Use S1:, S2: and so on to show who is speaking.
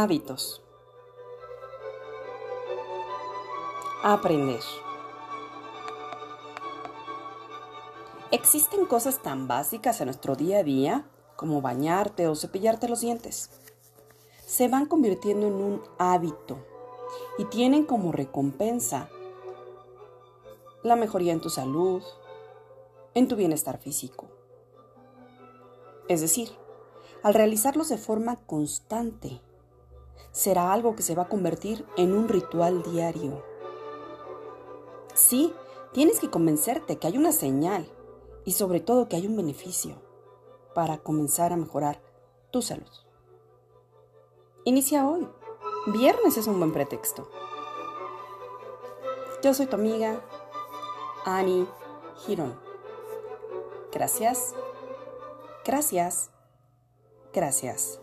S1: Hábitos. Aprender. Existen cosas tan básicas en nuestro día a día como bañarte o cepillarte los dientes. Se van convirtiendo en un hábito y tienen como recompensa la mejoría en tu salud, en tu bienestar físico. Es decir, al realizarlos de forma constante, será algo que se va a convertir en un ritual diario. Sí, tienes que convencerte que hay una señal y sobre todo que hay un beneficio para comenzar a mejorar tu salud. Inicia hoy. Viernes es un buen pretexto. Yo soy tu amiga Annie Girón. Gracias. Gracias. Gracias.